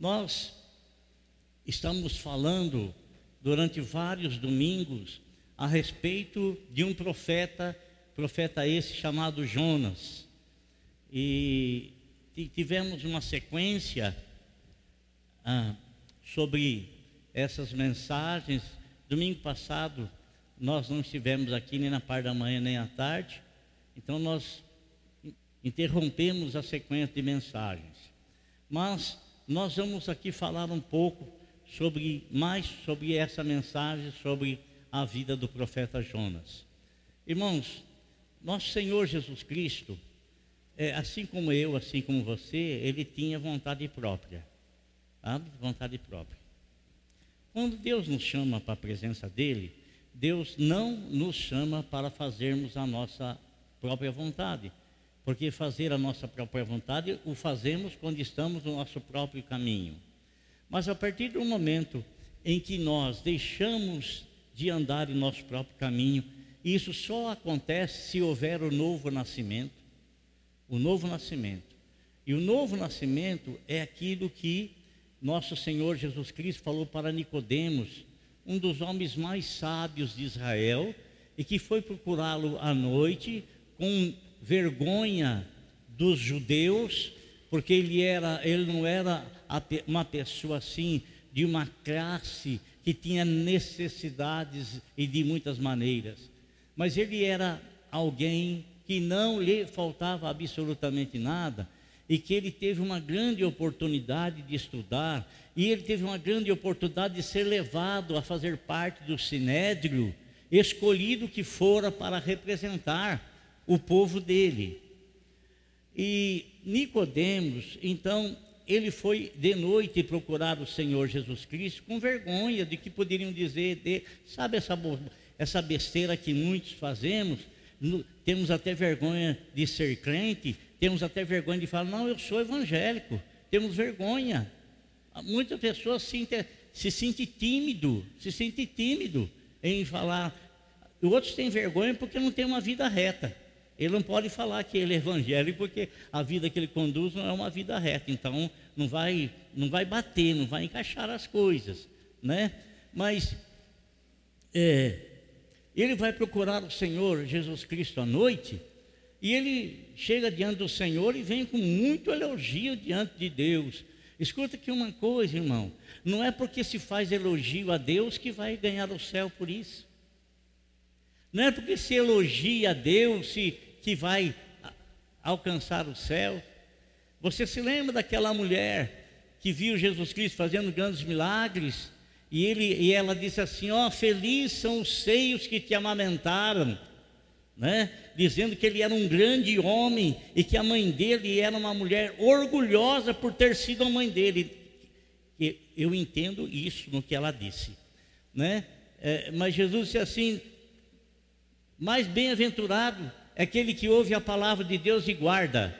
Nós estamos falando durante vários domingos a respeito de um profeta, profeta esse chamado Jonas. E tivemos uma sequência ah, sobre essas mensagens. Domingo passado nós não estivemos aqui nem na parte da manhã nem à tarde, então nós interrompemos a sequência de mensagens. Mas nós vamos aqui falar um pouco sobre mais sobre essa mensagem sobre a vida do profeta Jonas. Irmãos, nosso Senhor Jesus Cristo, é, assim como eu, assim como você, ele tinha vontade própria, sabe? Vontade própria. Quando Deus nos chama para a presença dele, Deus não nos chama para fazermos a nossa própria vontade, porque fazer a nossa própria vontade o fazemos quando estamos no nosso próprio caminho. Mas a partir do momento em que nós deixamos de andar em nosso próprio caminho, isso só acontece se houver o novo nascimento. O novo nascimento. E o novo nascimento é aquilo que nosso Senhor Jesus Cristo falou para Nicodemos, um dos homens mais sábios de Israel, e que foi procurá-lo à noite com vergonha dos judeus, porque ele era, ele não era uma pessoa assim de uma classe que tinha necessidades e de muitas maneiras, mas ele era alguém que não lhe faltava absolutamente nada e que ele teve uma grande oportunidade de estudar e ele teve uma grande oportunidade de ser levado a fazer parte do sinédrio, escolhido que fora para representar o povo dele. E Nicodemos, então, ele foi de noite procurar o Senhor Jesus Cristo com vergonha de que poderiam dizer, de, sabe essa, essa besteira que muitos fazemos, no, temos até vergonha de ser crente, temos até vergonha de falar, não, eu sou evangélico, temos vergonha. Muitas pessoas se, se sentem tímido, se sentem tímido em falar. Outros têm vergonha porque não têm uma vida reta. Ele não pode falar que ele é evangélico porque a vida que ele conduz não é uma vida reta. Então não vai, não vai bater, não vai encaixar as coisas, né? Mas é, ele vai procurar o Senhor Jesus Cristo à noite e ele chega diante do Senhor e vem com muito elogio diante de Deus. Escuta aqui uma coisa, irmão. Não é porque se faz elogio a Deus que vai ganhar o céu por isso. Não é porque se elogia a Deus se que vai alcançar o céu. Você se lembra daquela mulher que viu Jesus Cristo fazendo grandes milagres? E, ele, e ela disse assim: Ó, oh, felizes são os seios que te amamentaram, né? dizendo que ele era um grande homem e que a mãe dele era uma mulher orgulhosa por ter sido a mãe dele. Eu entendo isso no que ela disse, né? É, mas Jesus disse assim: mais bem-aventurado é aquele que ouve a palavra de Deus e guarda.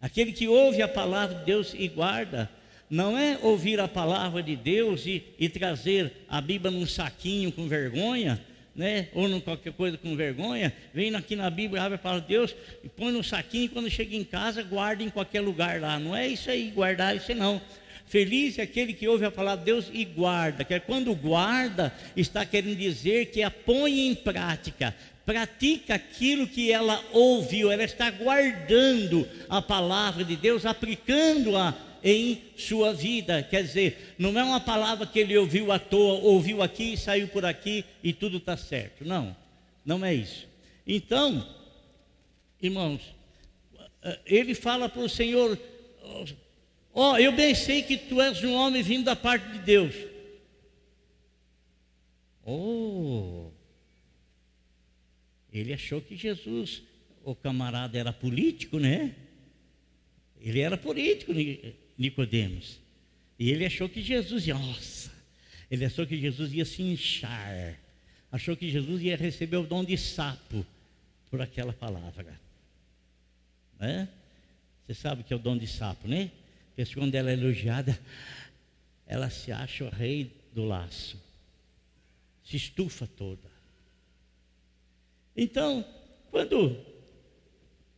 Aquele que ouve a palavra de Deus e guarda, não é ouvir a palavra de Deus e, e trazer a Bíblia num saquinho com vergonha, né? ou em qualquer coisa com vergonha, vem aqui na Bíblia, abre a palavra de Deus e põe no saquinho e quando chega em casa, guarda em qualquer lugar lá. Não é isso aí, guardar isso aí não. Feliz é aquele que ouve a palavra de Deus e guarda. Que é quando guarda, está querendo dizer que a põe em prática, pratica aquilo que ela ouviu, ela está guardando a palavra de Deus, aplicando-a em sua vida. Quer dizer, não é uma palavra que ele ouviu à toa, ouviu aqui saiu por aqui e tudo está certo. Não, não é isso. Então, irmãos, ele fala para o Senhor: Ó, oh, eu bem sei que tu és um homem vindo da parte de Deus. Oh, ele achou que Jesus, o camarada, era político, né? Ele era político, Nicodemos. E ele achou que Jesus, nossa, ele achou que Jesus ia se inchar. Achou que Jesus ia receber o dom de sapo por aquela palavra. Né? Você sabe o que é o dom de sapo, né? Pessoa, quando ela é elogiada, ela se acha o rei do laço. Se estufa toda. Então, quando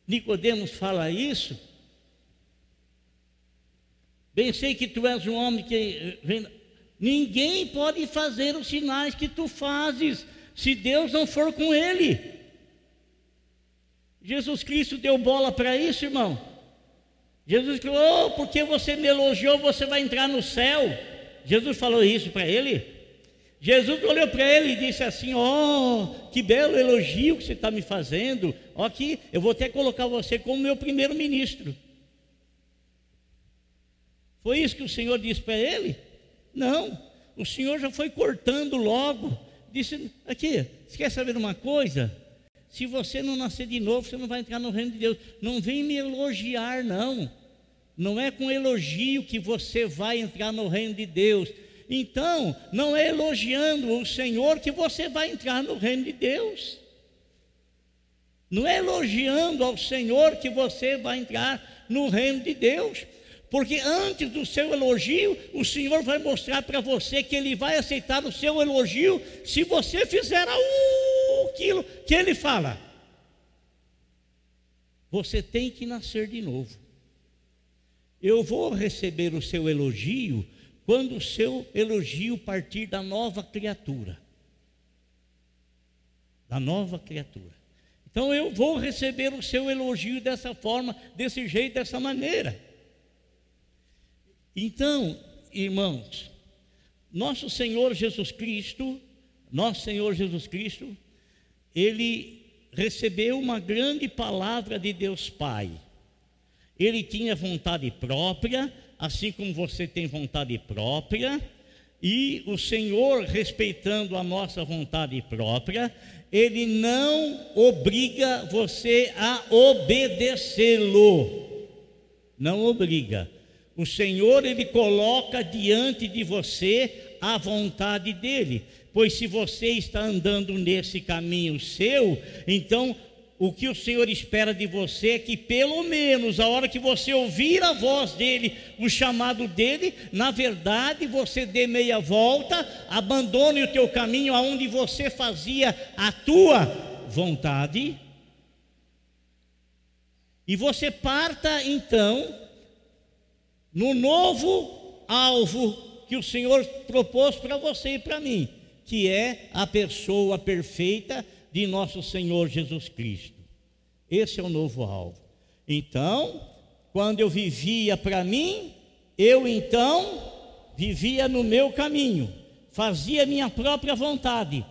Nicodemos fala isso, Bem sei que tu és um homem que vem. Ninguém pode fazer os sinais que tu fazes se Deus não for com ele. Jesus Cristo deu bola para isso, irmão. Jesus falou: oh, porque você me elogiou, você vai entrar no céu. Jesus falou isso para ele. Jesus olhou para ele e disse assim: oh, que belo elogio que você está me fazendo. Ó, aqui, eu vou até colocar você como meu primeiro ministro. Foi isso que o Senhor disse para ele? Não, o Senhor já foi cortando logo. Disse: aqui, você quer saber uma coisa? Se você não nascer de novo, você não vai entrar no reino de Deus. Não vem me elogiar, não. Não é com elogio que você vai entrar no reino de Deus. Então, não é elogiando o Senhor que você vai entrar no reino de Deus. Não é elogiando ao Senhor que você vai entrar no reino de Deus. Porque antes do seu elogio, o Senhor vai mostrar para você que Ele vai aceitar o seu elogio se você fizer aquilo que Ele fala. Você tem que nascer de novo. Eu vou receber o seu elogio quando o seu elogio partir da nova criatura. Da nova criatura. Então eu vou receber o seu elogio dessa forma, desse jeito, dessa maneira. Então, irmãos, nosso Senhor Jesus Cristo, nosso Senhor Jesus Cristo, ele recebeu uma grande palavra de Deus Pai. Ele tinha vontade própria, assim como você tem vontade própria, e o Senhor, respeitando a nossa vontade própria, ele não obriga você a obedecê-lo. Não obriga. O Senhor, Ele coloca diante de você a vontade dEle, pois se você está andando nesse caminho seu, então o que o Senhor espera de você é que, pelo menos, a hora que você ouvir a voz dele, o chamado dele, na verdade você dê meia volta, abandone o teu caminho aonde você fazia a tua vontade, e você parta então no novo alvo que o Senhor propôs para você e para mim, que é a pessoa perfeita de nosso Senhor Jesus Cristo. Esse é o novo alvo. Então, quando eu vivia para mim, eu então vivia no meu caminho, fazia minha própria vontade.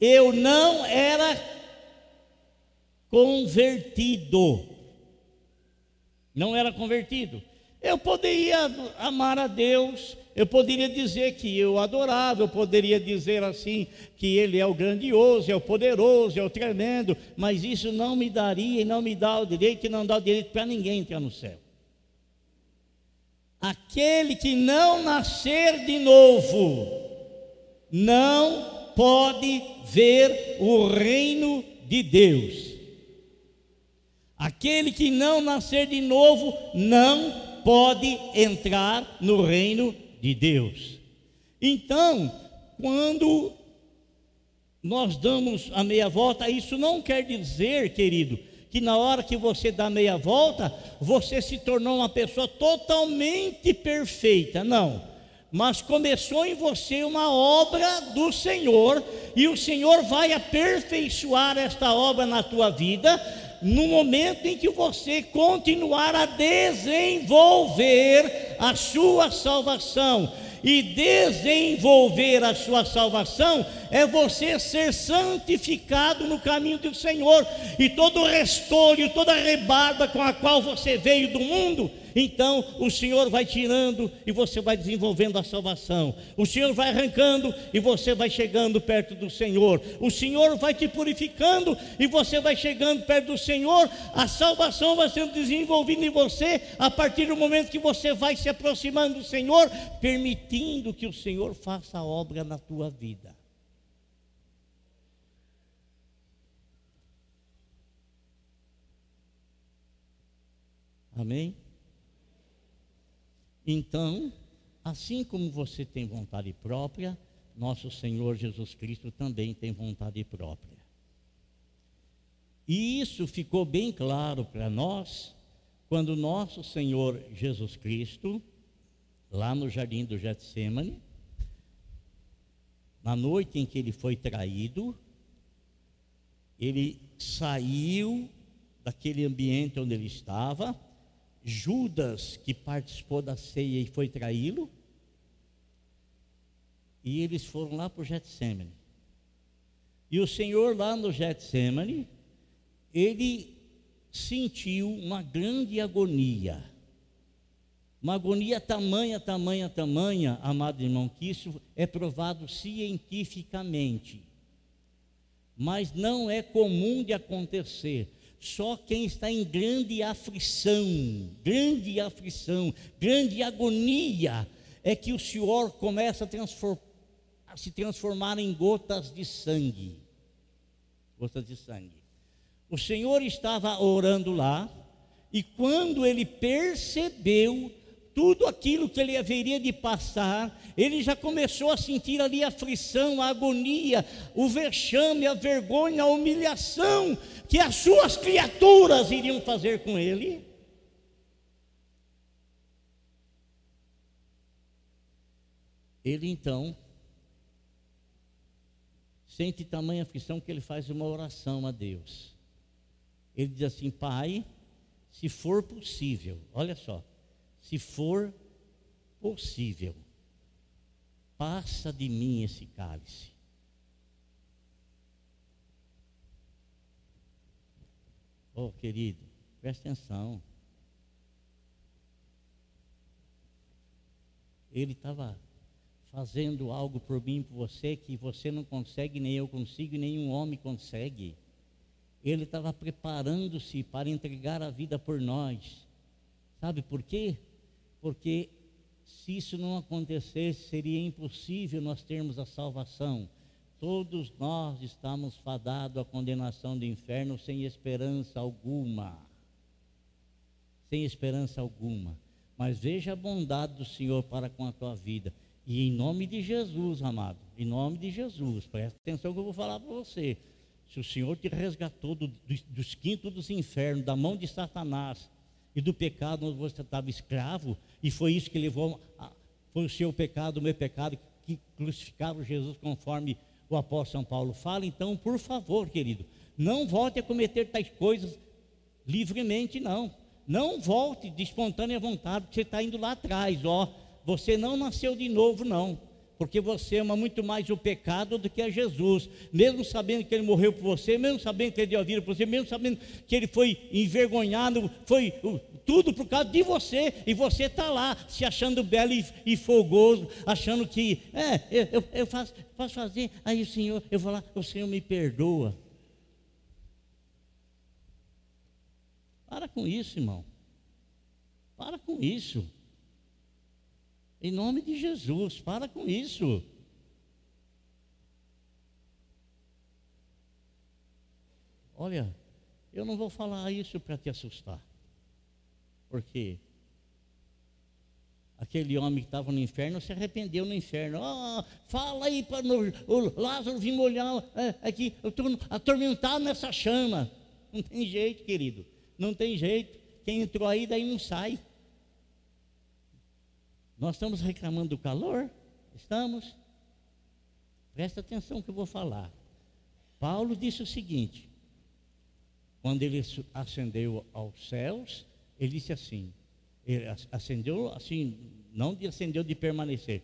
Eu não era convertido. Não era convertido. Eu poderia amar a Deus, eu poderia dizer que eu adorava, eu poderia dizer assim que Ele é o grandioso, é o poderoso, é o tremendo, mas isso não me daria e não me dá o direito e não dá o direito para ninguém entrar no céu. Aquele que não nascer de novo, não pode ver o reino de Deus. Aquele que não nascer de novo, não pode entrar no reino de Deus. Então, quando nós damos a meia volta, isso não quer dizer, querido, que na hora que você dá meia volta, você se tornou uma pessoa totalmente perfeita. Não. Mas começou em você uma obra do Senhor, e o Senhor vai aperfeiçoar esta obra na tua vida, no momento em que você continuar a desenvolver a sua salvação. E desenvolver a sua salvação é você ser santificado no caminho do Senhor, e todo o restolho, toda a rebarba com a qual você veio do mundo, então o Senhor vai tirando e você vai desenvolvendo a salvação. O Senhor vai arrancando e você vai chegando perto do Senhor. O Senhor vai te purificando e você vai chegando perto do Senhor. A salvação vai sendo desenvolvida em você a partir do momento que você vai se aproximando do Senhor, permitindo que o Senhor faça a obra na tua vida. Amém? Então, assim como você tem vontade própria, nosso Senhor Jesus Cristo também tem vontade própria. E isso ficou bem claro para nós quando nosso Senhor Jesus Cristo, lá no jardim do Getsemane, na noite em que ele foi traído, ele saiu daquele ambiente onde ele estava, Judas, que participou da ceia e foi traí-lo, e eles foram lá para o Getsemane. E o Senhor lá no Getsemane, ele sentiu uma grande agonia. Uma agonia tamanha, tamanha, tamanha, amado irmão, que isso é provado cientificamente. Mas não é comum de acontecer. Só quem está em grande aflição, grande aflição, grande agonia, é que o Senhor começa a, a se transformar em gotas de sangue. Gotas de sangue. O Senhor estava orando lá, e quando ele percebeu tudo aquilo que ele haveria de passar, ele já começou a sentir ali a aflição, a agonia, o vexame, a vergonha, a humilhação que as suas criaturas iriam fazer com ele. Ele então sente tamanha aflição que ele faz uma oração a Deus. Ele diz assim: Pai, se for possível, olha só, se for possível, passa de mim esse cálice. Oh, querido, preste atenção. Ele estava fazendo algo por mim, por você, que você não consegue, nem eu consigo, nenhum homem consegue. Ele estava preparando-se para entregar a vida por nós. Sabe por quê? Porque se isso não acontecesse, seria impossível nós termos a salvação. Todos nós estamos fadados à condenação do inferno sem esperança alguma. Sem esperança alguma. Mas veja a bondade do Senhor para com a tua vida. E em nome de Jesus, amado, em nome de Jesus, presta atenção que eu vou falar para você. Se o Senhor te resgatou do, dos, dos quintos dos infernos, da mão de Satanás e do pecado onde você estava escravo, e foi isso que levou, a, foi o seu pecado, o meu pecado, que crucificaram Jesus conforme o apóstolo São Paulo fala. Então, por favor, querido, não volte a cometer tais coisas livremente, não. Não volte de espontânea vontade, porque você está indo lá atrás, ó. Você não nasceu de novo, não porque você ama muito mais o pecado do que a Jesus, mesmo sabendo que ele morreu por você, mesmo sabendo que ele deu a vida por você, mesmo sabendo que ele foi envergonhado, foi tudo por causa de você, e você está lá se achando belo e, e achando que, é, eu, eu, eu faço, posso fazer, aí o Senhor, eu vou lá, o Senhor me perdoa. Para com isso, irmão. Para com isso. Em nome de Jesus, para com isso. Olha, eu não vou falar isso para te assustar. Porque aquele homem que estava no inferno se arrependeu no inferno. Oh, fala aí para o Lázaro vir molhar é, aqui, eu estou atormentado nessa chama. Não tem jeito, querido. Não tem jeito. Quem entrou aí, daí não sai. Nós estamos reclamando do calor? Estamos? Presta atenção que eu vou falar. Paulo disse o seguinte: quando ele ascendeu aos céus, ele disse assim: ele ascendeu assim, não de ascendeu de permanecer,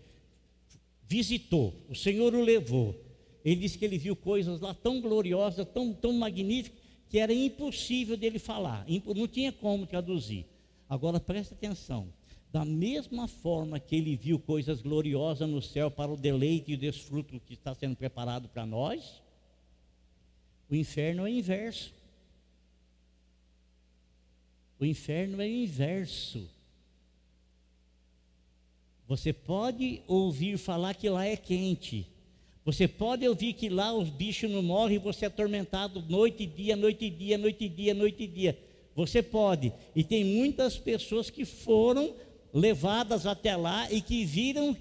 visitou, o Senhor o levou. Ele disse que ele viu coisas lá tão gloriosas, tão, tão magníficas, que era impossível dele falar, não tinha como traduzir. Agora presta atenção da mesma forma que ele viu coisas gloriosas no céu para o deleite e o desfruto que está sendo preparado para nós, o inferno é inverso. O inferno é inverso. Você pode ouvir falar que lá é quente. Você pode ouvir que lá os bichos não morrem e você é atormentado noite e dia, noite e dia, noite e dia, noite e dia. Você pode. E tem muitas pessoas que foram levadas até lá e que viram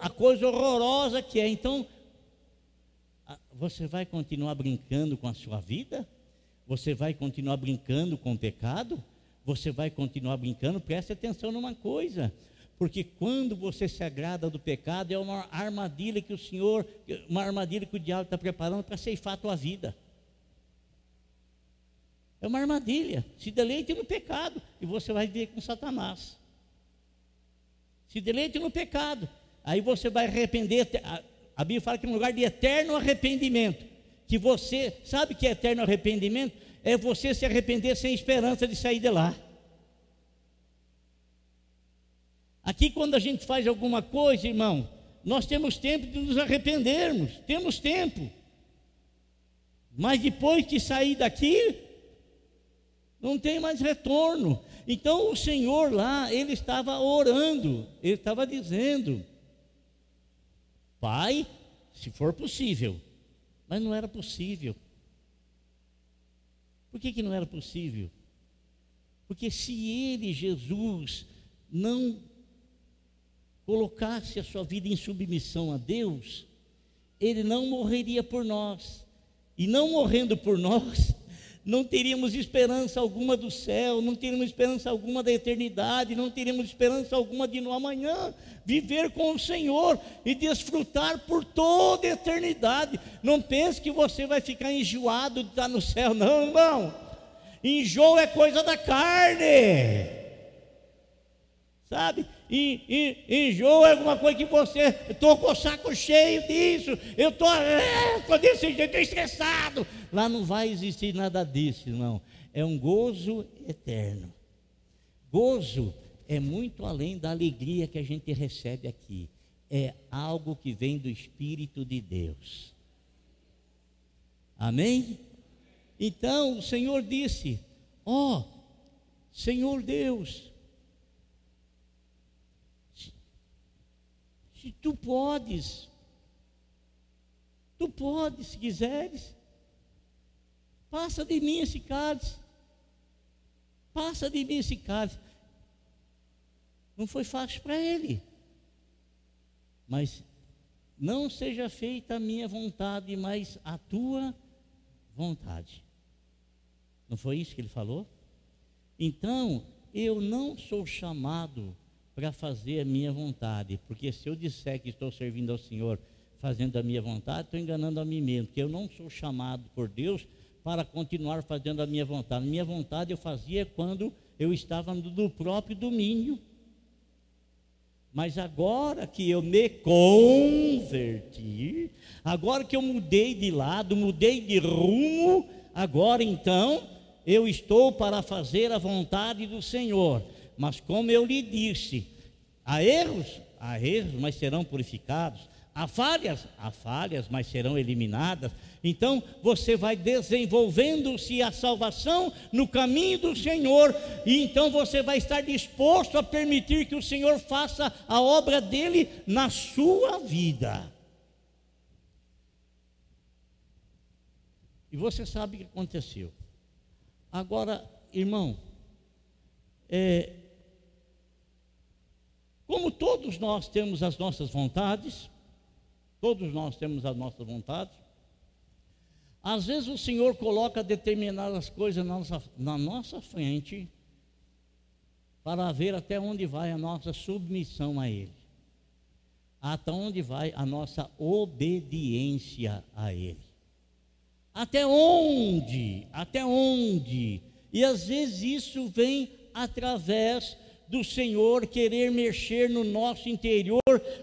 a coisa horrorosa que é. Então, você vai continuar brincando com a sua vida? Você vai continuar brincando com o pecado? Você vai continuar brincando? Preste atenção numa coisa. Porque quando você se agrada do pecado, é uma armadilha que o Senhor, uma armadilha que o diabo está preparando para ceifar a tua vida. É uma armadilha. Se deleite no pecado e você vai viver com Satanás. Se deleite no pecado. Aí você vai arrepender. A Bíblia fala que é um lugar de eterno arrependimento. Que você, sabe que é eterno arrependimento? É você se arrepender sem esperança de sair de lá. Aqui, quando a gente faz alguma coisa, irmão, nós temos tempo de nos arrependermos, temos tempo. Mas depois que sair daqui, não tem mais retorno. Então o Senhor lá, ele estava orando, ele estava dizendo: Pai, se for possível, mas não era possível. Por que, que não era possível? Porque se ele, Jesus, não colocasse a sua vida em submissão a Deus, ele não morreria por nós. E não morrendo por nós, não teríamos esperança alguma do céu, não teríamos esperança alguma da eternidade, não teríamos esperança alguma de no amanhã viver com o Senhor e desfrutar por toda a eternidade. Não pense que você vai ficar enjoado de estar no céu, não, irmão. Enjoo é coisa da carne, sabe? E, e, enjoo é alguma coisa que você, estou com o saco cheio disso, eu estou é, desse jeito, estressado. Lá não vai existir nada disso, não. É um gozo eterno. Gozo é muito além da alegria que a gente recebe aqui. É algo que vem do Espírito de Deus. Amém? Então o Senhor disse: Ó, oh, Senhor Deus, se tu podes, tu podes, se quiseres, passa de mim esse cálice, passa de mim esse cálice. Não foi fácil para ele, mas não seja feita a minha vontade, mas a tua vontade. Não foi isso que ele falou? Então, eu não sou chamado para fazer a minha vontade, porque se eu disser que estou servindo ao Senhor fazendo a minha vontade, estou enganando a mim mesmo, porque eu não sou chamado por Deus para continuar fazendo a minha vontade. A minha vontade eu fazia quando eu estava no próprio domínio. Mas agora que eu me converti, agora que eu mudei de lado, mudei de rumo, agora então eu estou para fazer a vontade do Senhor. Mas como eu lhe disse, há erros, há erros, mas serão purificados. Há falhas, há falhas, mas serão eliminadas. Então você vai desenvolvendo-se a salvação no caminho do Senhor, e então você vai estar disposto a permitir que o Senhor faça a obra dele na sua vida. E você sabe o que aconteceu. Agora, irmão, é, como todos nós temos as nossas vontades, todos nós temos as nossas vontades, às vezes o Senhor coloca determinadas coisas na nossa, na nossa frente para ver até onde vai a nossa submissão a Ele, até onde vai a nossa obediência a Ele. Até onde? Até onde? E às vezes isso vem através do Senhor querer mexer no nosso interior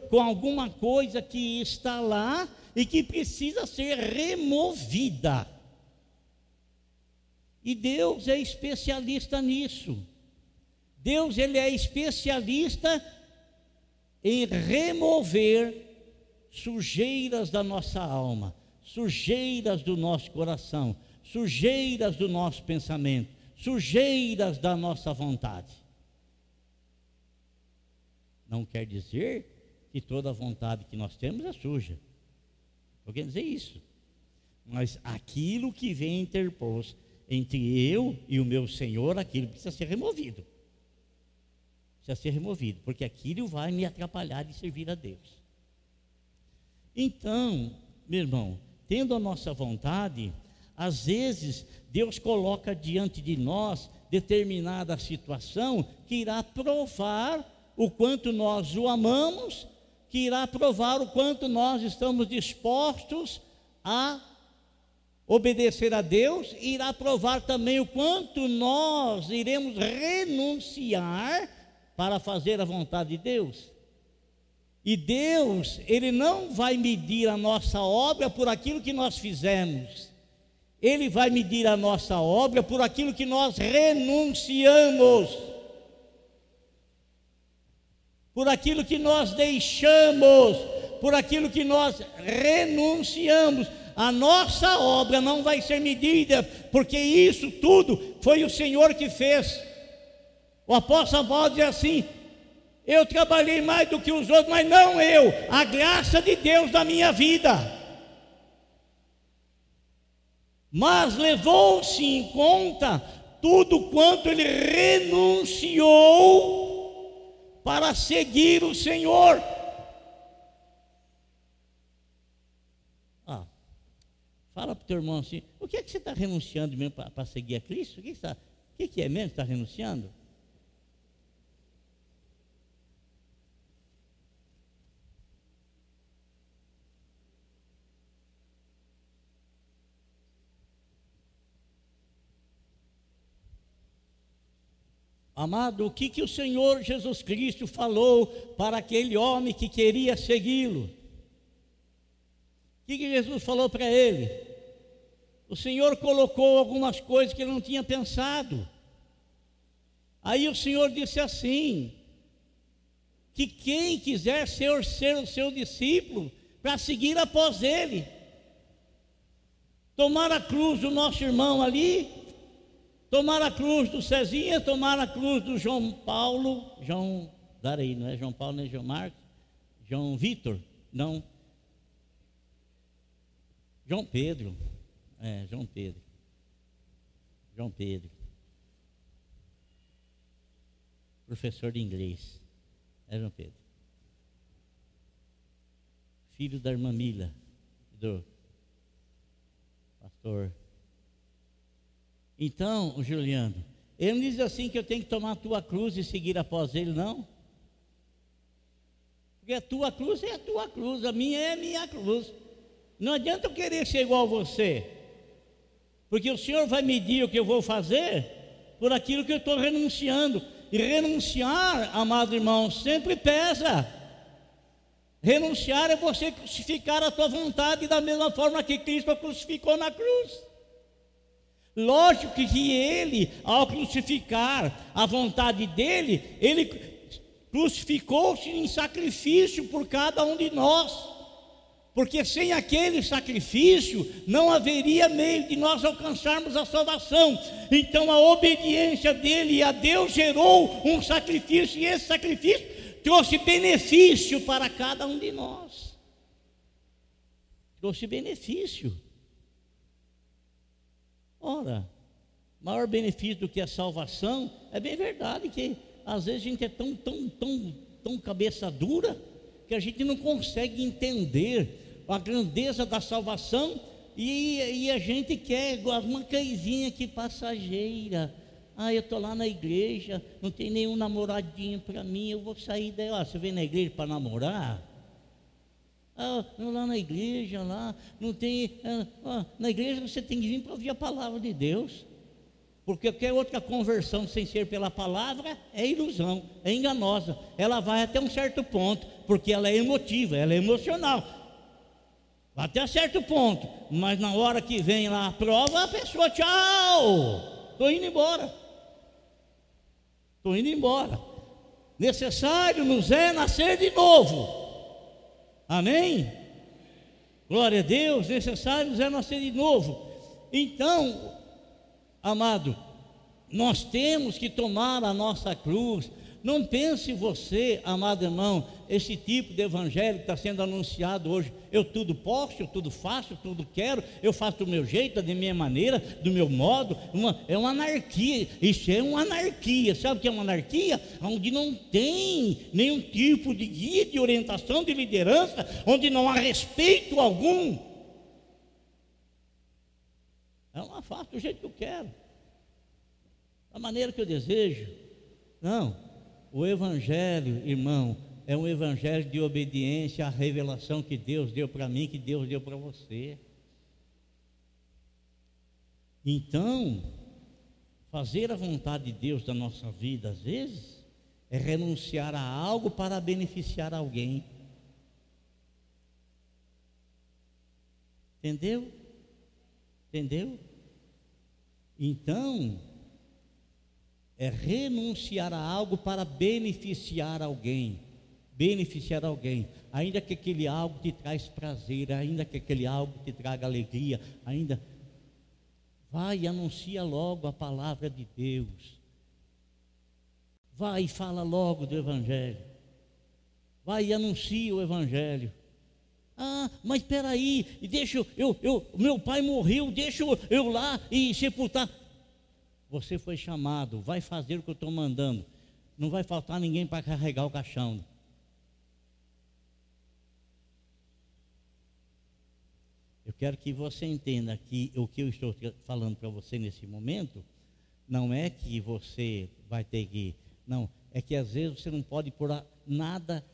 com alguma coisa que está lá e que precisa ser removida. E Deus é especialista nisso. Deus ele é especialista em remover sujeiras da nossa alma, sujeiras do nosso coração, sujeiras do nosso pensamento, sujeiras da nossa vontade. Não quer dizer que toda vontade que nós temos é suja. Eu quero dizer isso. Mas aquilo que vem interpor entre eu e o meu Senhor, aquilo precisa ser removido. Precisa ser removido, porque aquilo vai me atrapalhar de servir a Deus. Então, meu irmão, tendo a nossa vontade, às vezes Deus coloca diante de nós determinada situação que irá provar o quanto nós o amamos, que irá provar o quanto nós estamos dispostos a obedecer a Deus, e irá provar também o quanto nós iremos renunciar para fazer a vontade de Deus. E Deus, Ele não vai medir a nossa obra por aquilo que nós fizemos, Ele vai medir a nossa obra por aquilo que nós renunciamos, por aquilo que nós deixamos, por aquilo que nós renunciamos. A nossa obra não vai ser medida, porque isso tudo foi o Senhor que fez. O apóstolo Paulo diz assim: eu trabalhei mais do que os outros, mas não eu, a graça de Deus na minha vida. Mas levou-se em conta tudo quanto ele renunciou para seguir o Senhor. Ah, fala para o teu irmão assim: o que é que você está renunciando mesmo para seguir a Cristo? O que, que, tá, o que, que é mesmo que está renunciando? Amado, o que, que o Senhor Jesus Cristo falou para aquele homem que queria segui-lo? O que, que Jesus falou para ele? O Senhor colocou algumas coisas que ele não tinha pensado. Aí o Senhor disse assim: que quem quiser ser, ser o seu discípulo, para seguir após ele, tomar a cruz do nosso irmão ali, Tomar a cruz do Cezinha, tomar a cruz do João Paulo, João, darei, não é João Paulo nem João Marcos, João Vitor, não. João Pedro, é, João Pedro. João Pedro. Professor de inglês. É João Pedro. Filho da irmã Mila, do pastor então, Juliano, ele não diz assim que eu tenho que tomar a tua cruz e seguir após ele, não. Porque a tua cruz é a tua cruz, a minha é a minha cruz. Não adianta eu querer ser igual a você, porque o Senhor vai medir o que eu vou fazer por aquilo que eu estou renunciando. E renunciar, amado irmão, sempre pesa. Renunciar é você crucificar a tua vontade da mesma forma que Cristo crucificou na cruz. Lógico que ele, ao crucificar a vontade dele, ele crucificou-se em sacrifício por cada um de nós. Porque sem aquele sacrifício não haveria meio de nós alcançarmos a salvação. Então a obediência dele a Deus gerou um sacrifício, e esse sacrifício trouxe benefício para cada um de nós. Trouxe benefício. Ora, maior benefício do que a salvação, é bem verdade que às vezes a gente é tão, tão, tão, tão cabeça dura que a gente não consegue entender a grandeza da salvação e, e a gente quer uma coisinha aqui passageira. Ah, eu estou lá na igreja, não tem nenhum namoradinho para mim, eu vou sair daí. Ó, você vem na igreja para namorar? Ah, lá na igreja, lá, não tem. Ah, ah, na igreja você tem que vir para ouvir a palavra de Deus. Porque qualquer outra conversão sem ser pela palavra é ilusão, é enganosa. Ela vai até um certo ponto, porque ela é emotiva, ela é emocional. Até certo ponto, mas na hora que vem lá a prova, a pessoa, tchau, estou indo embora. Estou indo embora. Necessário nos é nascer de novo. Amém? Glória a Deus, necessário é nascer de novo. Então, amado, nós temos que tomar a nossa cruz, não pense você, amado irmão, esse tipo de evangelho que está sendo anunciado hoje. Eu tudo posso, eu tudo faço, eu tudo quero, eu faço do meu jeito, da minha maneira, do meu modo. Uma, é uma anarquia. Isso é uma anarquia. Sabe o que é uma anarquia? Onde não tem nenhum tipo de guia, de orientação, de liderança, onde não há respeito algum. É uma faço do jeito que eu quero, da maneira que eu desejo. Não. O Evangelho, irmão, é um evangelho de obediência à revelação que Deus deu para mim, que Deus deu para você. Então, fazer a vontade de Deus da nossa vida, às vezes, é renunciar a algo para beneficiar alguém. Entendeu? Entendeu? Então, é renunciar a algo para beneficiar alguém. Beneficiar alguém, ainda que aquele algo te traz prazer, ainda que aquele algo te traga alegria, ainda vai e anuncia logo a palavra de Deus. Vai e fala logo do Evangelho. Vai e anuncia o Evangelho. Ah, mas espera aí, deixa eu, eu, eu, meu pai morreu, deixa eu, eu lá e sepultar. Você foi chamado, vai fazer o que eu estou mandando. Não vai faltar ninguém para carregar o caixão. Eu quero que você entenda que o que eu estou falando para você nesse momento não é que você vai ter que. Não, é que às vezes você não pode pôr nada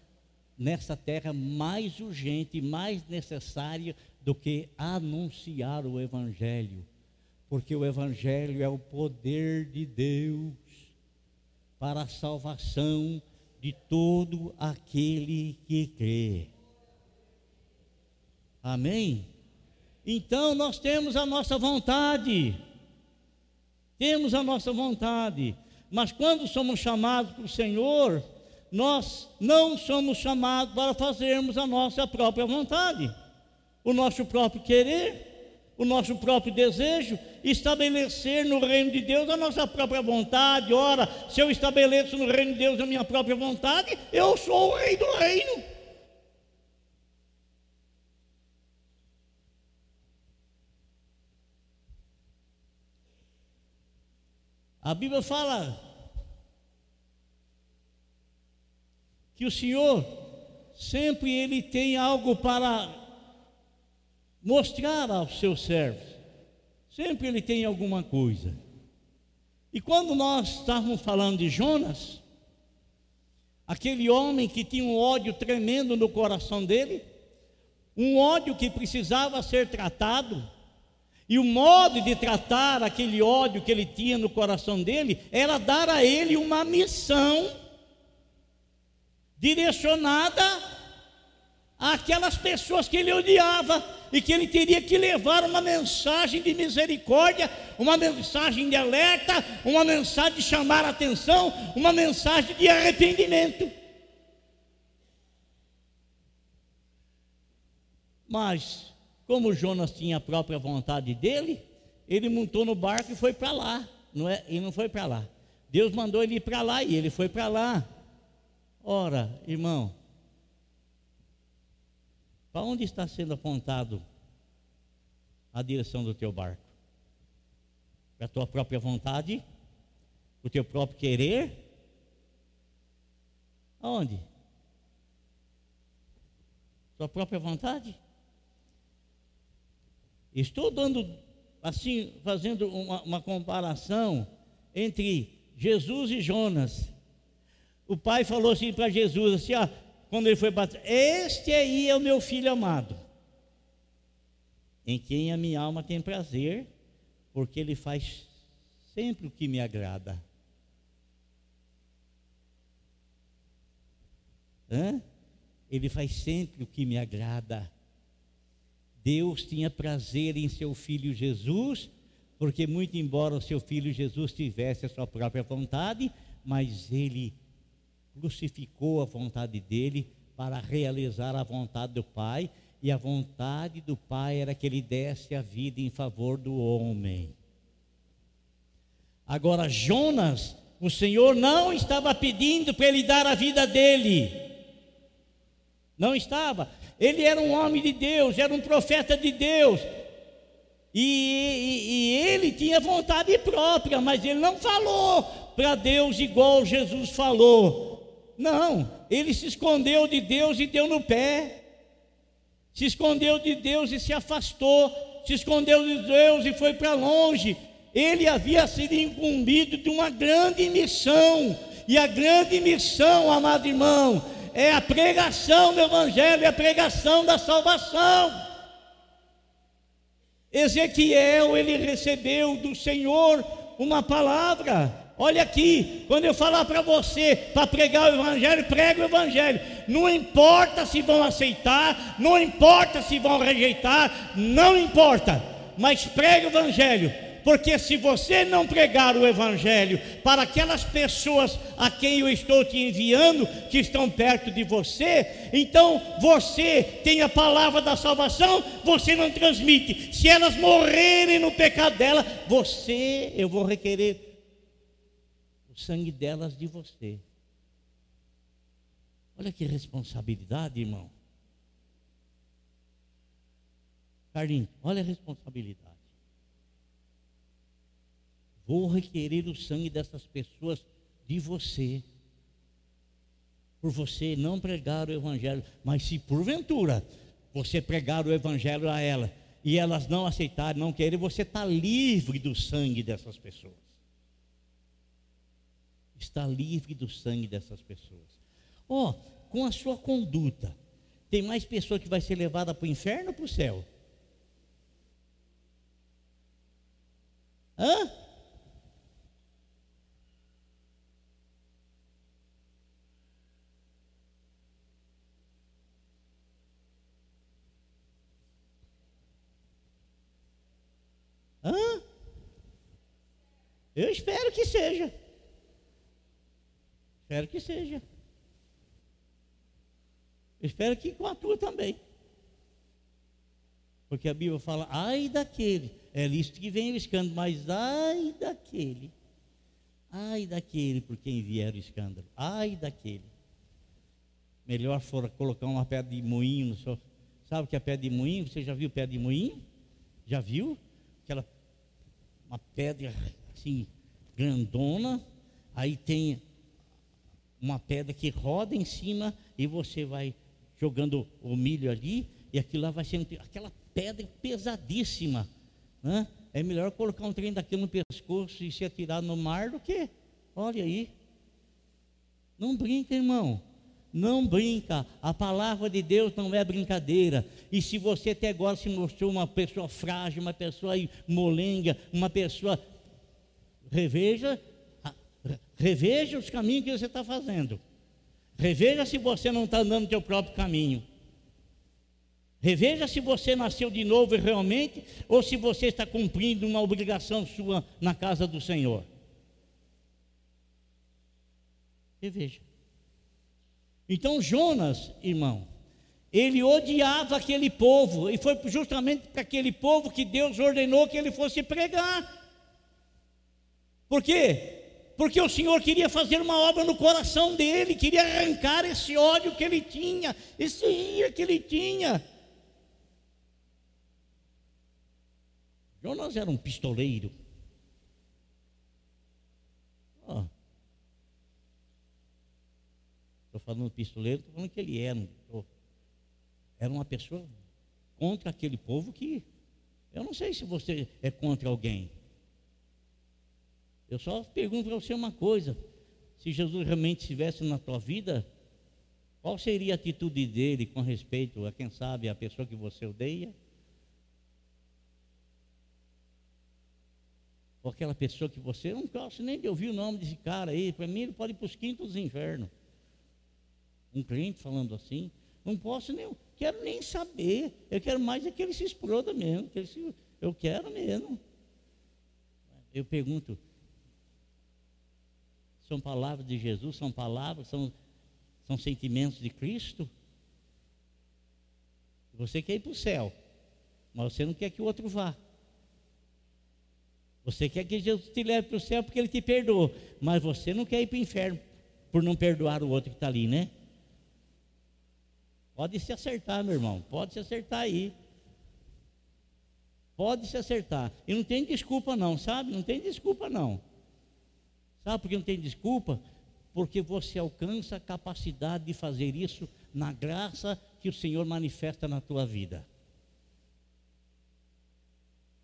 nessa terra mais urgente, mais necessário do que anunciar o Evangelho porque o Evangelho é o poder de Deus para a salvação de todo aquele que crê. Amém? Então nós temos a nossa vontade, temos a nossa vontade, mas quando somos chamados para o Senhor, nós não somos chamados para fazermos a nossa própria vontade, o nosso próprio querer o nosso próprio desejo, estabelecer no reino de Deus a nossa própria vontade. Ora, se eu estabeleço no reino de Deus a minha própria vontade, eu sou o rei do reino. A Bíblia fala que o Senhor sempre ele tem algo para mostrar aos seus servos. Sempre ele tem alguma coisa. E quando nós estávamos falando de Jonas, aquele homem que tinha um ódio tremendo no coração dele, um ódio que precisava ser tratado, e o modo de tratar aquele ódio que ele tinha no coração dele era dar a ele uma missão direcionada àquelas pessoas que ele odiava e que ele teria que levar uma mensagem de misericórdia, uma mensagem de alerta, uma mensagem de chamar a atenção, uma mensagem de arrependimento. Mas, como Jonas tinha a própria vontade dele, ele montou no barco e foi para lá, não é? E não foi para lá. Deus mandou ele ir para lá e ele foi para lá. Ora, irmão, para onde está sendo apontado a direção do teu barco? Para a tua própria vontade? Para o teu próprio querer? Aonde? Tua própria vontade? Estou dando, assim, fazendo uma, uma comparação entre Jesus e Jonas. O pai falou assim para Jesus, assim, ó, quando ele foi batizado: Este aí é o meu filho amado, em quem a minha alma tem prazer, porque ele faz sempre o que me agrada. Hã? Ele faz sempre o que me agrada. Deus tinha prazer em seu filho Jesus, porque, muito embora o seu filho Jesus tivesse a sua própria vontade, mas ele crucificou a vontade dele para realizar a vontade do Pai, e a vontade do Pai era que ele desse a vida em favor do homem. Agora, Jonas, o Senhor não estava pedindo para ele dar a vida dele, não estava. Ele era um homem de Deus, era um profeta de Deus, e, e, e, ele tinha vontade própria, mas ele não falou para Deus igual Jesus falou. Não, ele se escondeu de Deus e deu no pé. Se escondeu de Deus e se afastou. Se escondeu de Deus e foi para longe. Ele havia sido incumbido de uma grande missão. E a grande missão, amado irmão, é a pregação do Evangelho, é a pregação da salvação. Ezequiel, ele recebeu do Senhor uma palavra. Olha aqui, quando eu falar para você para pregar o Evangelho, prega o Evangelho. Não importa se vão aceitar, não importa se vão rejeitar, não importa, mas prega o Evangelho porque se você não pregar o Evangelho para aquelas pessoas a quem eu estou te enviando, que estão perto de você, então você tem a palavra da salvação, você não transmite. Se elas morrerem no pecado dela, você, eu vou requerer o sangue delas de você. Olha que responsabilidade, irmão. Carlinhos, olha a responsabilidade. Vou requerer o sangue dessas pessoas de você. Por você não pregar o Evangelho. Mas se porventura você pregar o Evangelho a ela e elas não aceitarem, não querem, você está livre do sangue dessas pessoas. Está livre do sangue dessas pessoas. Ó, oh, com a sua conduta, tem mais pessoa que vai ser levada para o inferno ou para o céu? Hã? Eu espero que seja. Espero que seja. Espero que com a tua também. Porque a Bíblia fala, ai daquele. É listo que vem o escândalo, mas ai daquele. Ai daquele por quem vier o escândalo. Ai daquele. Melhor for colocar uma pedra de moinho no. Sabe o que é pedra de moinho? Você já viu pedra de moinho? Já viu? Aquela uma pedra assim, grandona, aí tem uma pedra que roda em cima e você vai jogando o milho ali, e aquilo lá vai sendo aquela pedra pesadíssima. Né? É melhor colocar um trem daquilo no pescoço e se atirar no mar do que, olha aí. Não brinca, irmão. Não brinca, a palavra de Deus não é brincadeira. E se você até agora se mostrou uma pessoa frágil, uma pessoa molenga, uma pessoa. Reveja, reveja os caminhos que você está fazendo. Reveja se você não está andando no seu próprio caminho. Reveja se você nasceu de novo realmente, ou se você está cumprindo uma obrigação sua na casa do Senhor. Reveja. Então Jonas, irmão, ele odiava aquele povo, e foi justamente para aquele povo que Deus ordenou que ele fosse pregar. Por quê? Porque o Senhor queria fazer uma obra no coração dele, queria arrancar esse ódio que ele tinha, esse ira que ele tinha. Jonas era um pistoleiro. Oh, Estou falando pistoleiro, estou falando que ele era. Era uma pessoa contra aquele povo que. Eu não sei se você é contra alguém. Eu só pergunto para você uma coisa: se Jesus realmente estivesse na tua vida, qual seria a atitude dele com respeito a quem sabe a pessoa que você odeia? Ou aquela pessoa que você não gosta nem de ouvir o nome desse cara aí, para mim ele pode ir para os quintos dos infernos um crente falando assim, não posso nem, quero nem saber, eu quero mais é que ele se exploda mesmo, que ele se, eu quero mesmo. Eu pergunto, são palavras de Jesus, são palavras, são, são sentimentos de Cristo? Você quer ir para o céu, mas você não quer que o outro vá. Você quer que Jesus te leve para o céu porque ele te perdoou, mas você não quer ir para o inferno por não perdoar o outro que está ali, né? Pode se acertar, meu irmão. Pode se acertar aí. Pode se acertar. E não tem desculpa, não, sabe? Não tem desculpa, não. Sabe por que não tem desculpa? Porque você alcança a capacidade de fazer isso na graça que o Senhor manifesta na tua vida.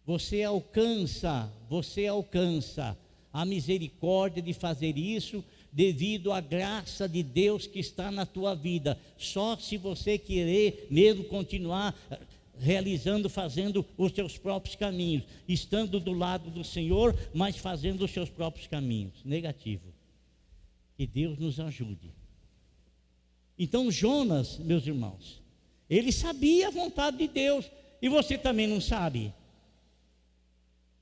Você alcança, você alcança a misericórdia de fazer isso devido à graça de Deus que está na tua vida. Só se você querer mesmo continuar realizando, fazendo os seus próprios caminhos, estando do lado do Senhor, mas fazendo os seus próprios caminhos. Negativo. Que Deus nos ajude. Então, Jonas, meus irmãos, ele sabia a vontade de Deus, e você também não sabe.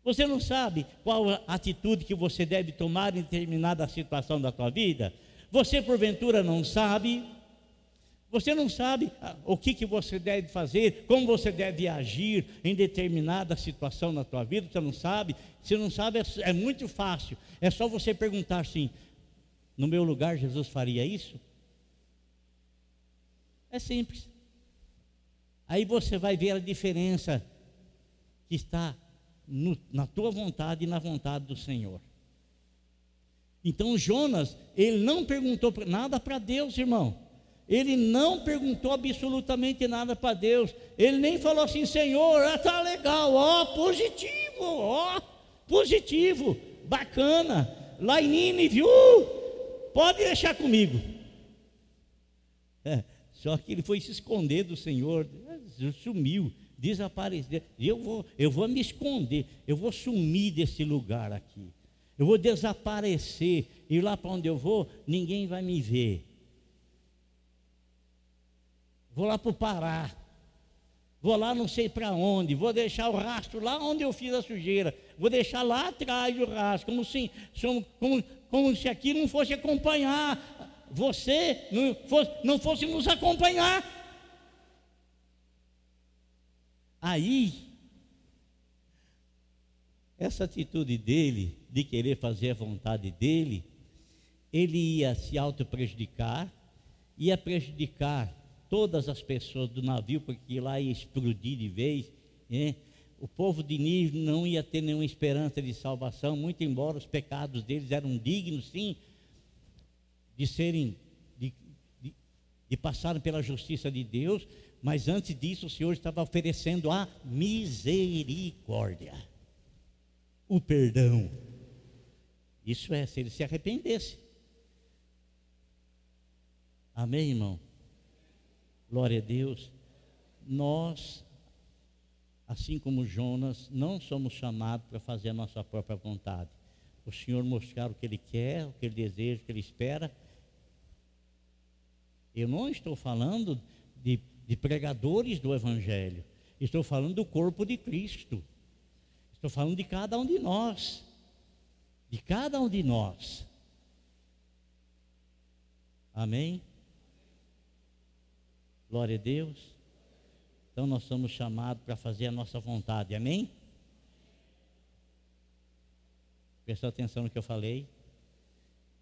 Você não sabe qual a atitude que você deve tomar em determinada situação da tua vida? Você porventura não sabe? Você não sabe ah, o que, que você deve fazer, como você deve agir em determinada situação na tua vida, você não sabe? Se não sabe, é, é muito fácil. É só você perguntar assim: no meu lugar Jesus faria isso? É simples. Aí você vai ver a diferença que está no, na tua vontade e na vontade do Senhor. Então Jonas, ele não perguntou nada para Deus, irmão. Ele não perguntou absolutamente nada para Deus. Ele nem falou assim, Senhor, ah, tá legal, ó, positivo, ó, positivo, bacana. Lá em Nínive, pode deixar comigo. É, só que ele foi se esconder do Senhor, sumiu desaparecer. Eu vou, eu vou me esconder, eu vou sumir desse lugar aqui. Eu vou desaparecer e lá para onde eu vou, ninguém vai me ver. Vou lá para o Pará. Vou lá não sei para onde, vou deixar o rastro lá onde eu fiz a sujeira, vou deixar lá atrás o rastro, como se, como, como se aqui não fosse acompanhar, você não fosse, não fosse nos acompanhar. Aí, essa atitude dele, de querer fazer a vontade dele, ele ia se auto-prejudicar, ia prejudicar todas as pessoas do navio, porque lá ia explodir de vez. Né? O povo de Nínive não ia ter nenhuma esperança de salvação, muito embora os pecados deles eram dignos, sim, de serem, de, de, de passarem pela justiça de Deus, mas antes disso, o Senhor estava oferecendo a misericórdia, o perdão. Isso é, se ele se arrependesse. Amém, irmão? Glória a Deus. Nós, assim como Jonas, não somos chamados para fazer a nossa própria vontade. O Senhor mostrar o que Ele quer, o que Ele deseja, o que Ele espera. Eu não estou falando de de pregadores do Evangelho. Estou falando do corpo de Cristo. Estou falando de cada um de nós. De cada um de nós. Amém? Glória a Deus. Então nós somos chamados para fazer a nossa vontade. Amém? Prestou atenção no que eu falei?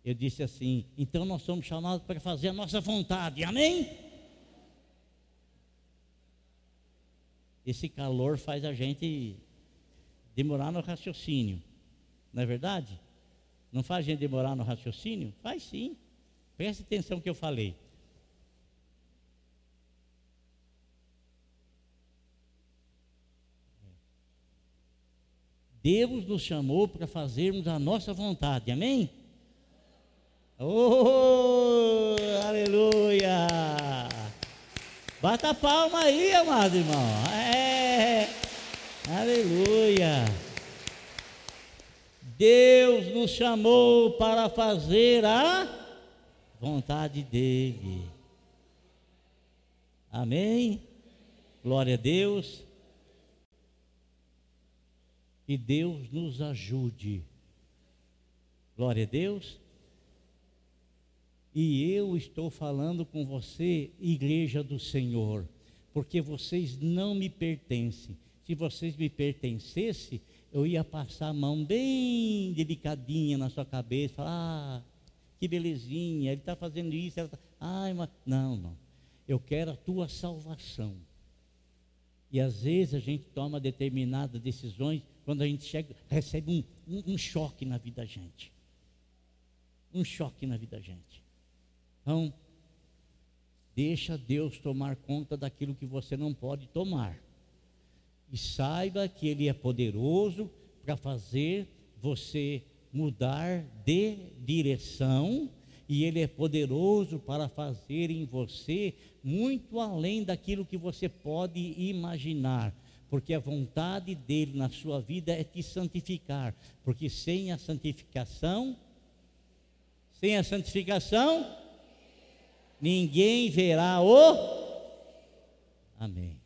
Eu disse assim: então nós somos chamados para fazer a nossa vontade. Amém? esse calor faz a gente demorar no raciocínio. Não é verdade? Não faz a gente demorar no raciocínio? Faz sim. Preste atenção no que eu falei. Deus nos chamou para fazermos a nossa vontade, amém? Oh, aleluia! Bata palma aí, amado irmão. É. Aleluia. Deus nos chamou para fazer a vontade dEle. Amém? Glória a Deus. Que Deus nos ajude. Glória a Deus. E eu estou falando com você, igreja do Senhor, porque vocês não me pertencem. Se vocês me pertencessem, eu ia passar a mão bem delicadinha na sua cabeça, falar, ah, que belezinha, ele está fazendo isso, ela tá... ai, mas não, não. Eu quero a tua salvação. E às vezes a gente toma determinadas decisões quando a gente chega, recebe um, um, um choque na vida da gente. Um choque na vida da gente. Então, deixa Deus tomar conta daquilo que você não pode tomar. E saiba que Ele é poderoso para fazer você mudar de direção e Ele é poderoso para fazer em você muito além daquilo que você pode imaginar, porque a vontade dele na sua vida é te santificar, porque sem a santificação, sem a santificação, ninguém verá o. Amém.